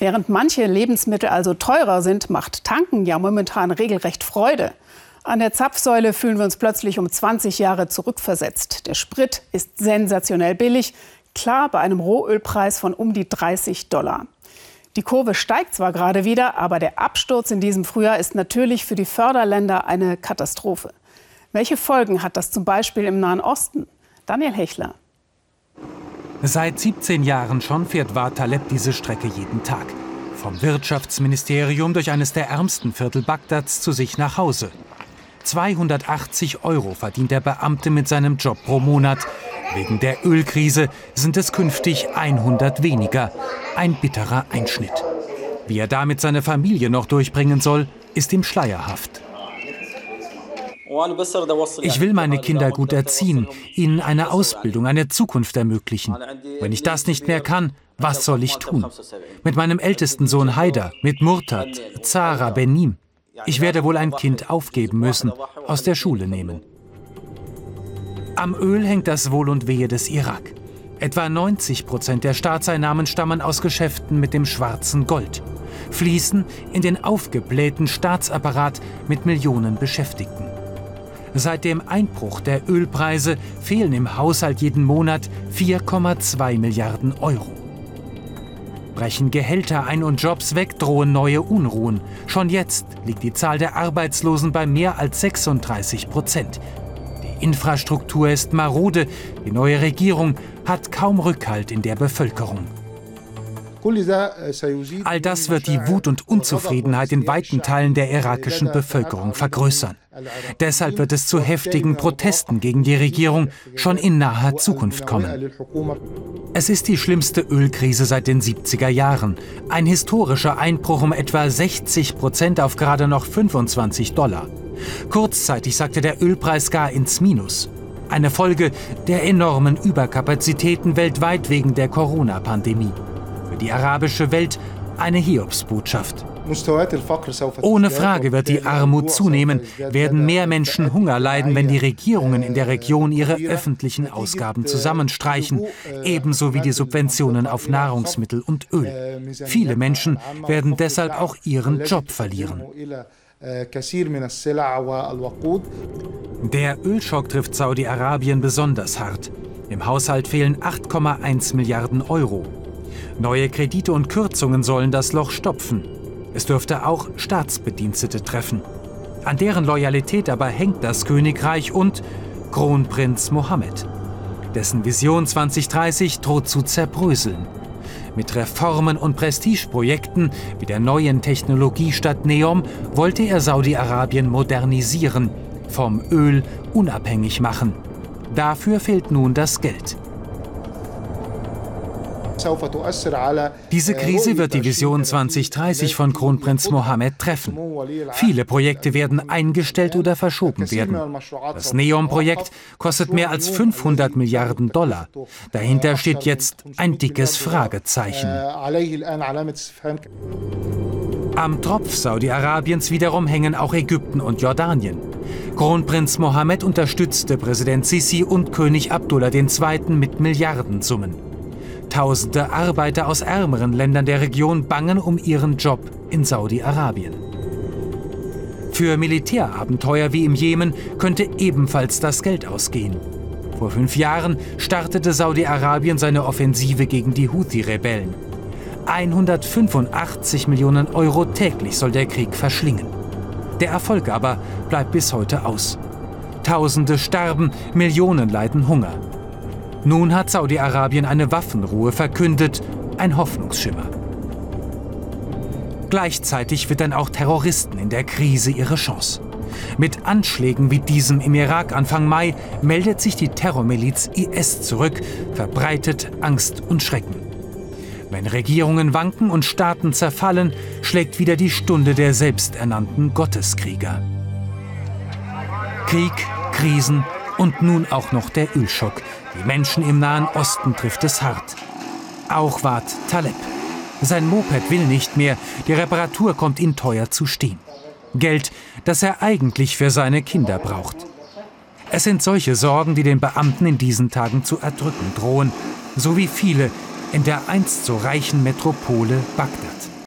Während manche Lebensmittel also teurer sind, macht Tanken ja momentan regelrecht Freude. An der Zapfsäule fühlen wir uns plötzlich um 20 Jahre zurückversetzt. Der Sprit ist sensationell billig, klar bei einem Rohölpreis von um die 30 Dollar. Die Kurve steigt zwar gerade wieder, aber der Absturz in diesem Frühjahr ist natürlich für die Förderländer eine Katastrophe. Welche Folgen hat das zum Beispiel im Nahen Osten? Daniel Hechler. Seit 17 Jahren schon fährt Wataleb diese Strecke jeden Tag. Vom Wirtschaftsministerium durch eines der ärmsten Viertel Bagdads zu sich nach Hause. 280 Euro verdient der Beamte mit seinem Job pro Monat. Wegen der Ölkrise sind es künftig 100 weniger. Ein bitterer Einschnitt. Wie er damit seine Familie noch durchbringen soll, ist ihm schleierhaft. Ich will meine Kinder gut erziehen, ihnen eine Ausbildung, eine Zukunft ermöglichen. Wenn ich das nicht mehr kann, was soll ich tun? Mit meinem ältesten Sohn Haider, mit Murtad, Zara, Benim. Ich werde wohl ein Kind aufgeben müssen, aus der Schule nehmen. Am Öl hängt das Wohl und Wehe des Irak. Etwa 90 Prozent der Staatseinnahmen stammen aus Geschäften mit dem schwarzen Gold, fließen in den aufgeblähten Staatsapparat mit Millionen Beschäftigten. Seit dem Einbruch der Ölpreise fehlen im Haushalt jeden Monat 4,2 Milliarden Euro. Brechen Gehälter ein und Jobs weg, drohen neue Unruhen. Schon jetzt liegt die Zahl der Arbeitslosen bei mehr als 36 Prozent. Die Infrastruktur ist marode, die neue Regierung hat kaum Rückhalt in der Bevölkerung. All das wird die Wut und Unzufriedenheit in weiten Teilen der irakischen Bevölkerung vergrößern. Deshalb wird es zu heftigen Protesten gegen die Regierung schon in naher Zukunft kommen. Es ist die schlimmste Ölkrise seit den 70er Jahren. Ein historischer Einbruch um etwa 60 Prozent auf gerade noch 25 Dollar. Kurzzeitig sagte der Ölpreis gar ins Minus. Eine Folge der enormen Überkapazitäten weltweit wegen der Corona-Pandemie die arabische Welt eine Hiobsbotschaft. Ohne Frage wird die Armut zunehmen, werden mehr Menschen Hunger leiden, wenn die Regierungen in der Region ihre öffentlichen Ausgaben zusammenstreichen, ebenso wie die Subventionen auf Nahrungsmittel und Öl. Viele Menschen werden deshalb auch ihren Job verlieren. Der Ölschock trifft Saudi-Arabien besonders hart. Im Haushalt fehlen 8,1 Milliarden Euro. Neue Kredite und Kürzungen sollen das Loch stopfen. Es dürfte auch Staatsbedienstete treffen. An deren Loyalität aber hängt das Königreich und Kronprinz Mohammed. Dessen Vision 2030 droht zu zerbröseln. Mit Reformen und Prestigeprojekten wie der neuen Technologiestadt Neom wollte er Saudi-Arabien modernisieren, vom Öl unabhängig machen. Dafür fehlt nun das Geld. Diese Krise wird die Vision 2030 von Kronprinz Mohammed treffen. Viele Projekte werden eingestellt oder verschoben werden. Das NEOM-Projekt kostet mehr als 500 Milliarden Dollar. Dahinter steht jetzt ein dickes Fragezeichen. Am Tropf Saudi-Arabiens wiederum hängen auch Ägypten und Jordanien. Kronprinz Mohammed unterstützte Präsident Sisi und König Abdullah II. mit Milliardensummen. Tausende Arbeiter aus ärmeren Ländern der Region bangen um ihren Job in Saudi-Arabien. Für Militärabenteuer wie im Jemen könnte ebenfalls das Geld ausgehen. Vor fünf Jahren startete Saudi-Arabien seine Offensive gegen die Houthi-Rebellen. 185 Millionen Euro täglich soll der Krieg verschlingen. Der Erfolg aber bleibt bis heute aus. Tausende sterben, Millionen leiden Hunger. Nun hat Saudi-Arabien eine Waffenruhe verkündet, ein Hoffnungsschimmer. Gleichzeitig wittern auch Terroristen in der Krise ihre Chance. Mit Anschlägen wie diesem im Irak Anfang Mai meldet sich die Terrormiliz IS zurück, verbreitet Angst und Schrecken. Wenn Regierungen wanken und Staaten zerfallen, schlägt wieder die Stunde der selbsternannten Gotteskrieger. Krieg, Krisen und nun auch noch der Ölschock, die Menschen im Nahen Osten trifft es hart. Auch Wart Taleb. Sein Moped will nicht mehr, die Reparatur kommt ihm teuer zu stehen. Geld, das er eigentlich für seine Kinder braucht. Es sind solche Sorgen, die den Beamten in diesen Tagen zu erdrücken drohen, so wie viele, in der einst so reichen Metropole Bagdad.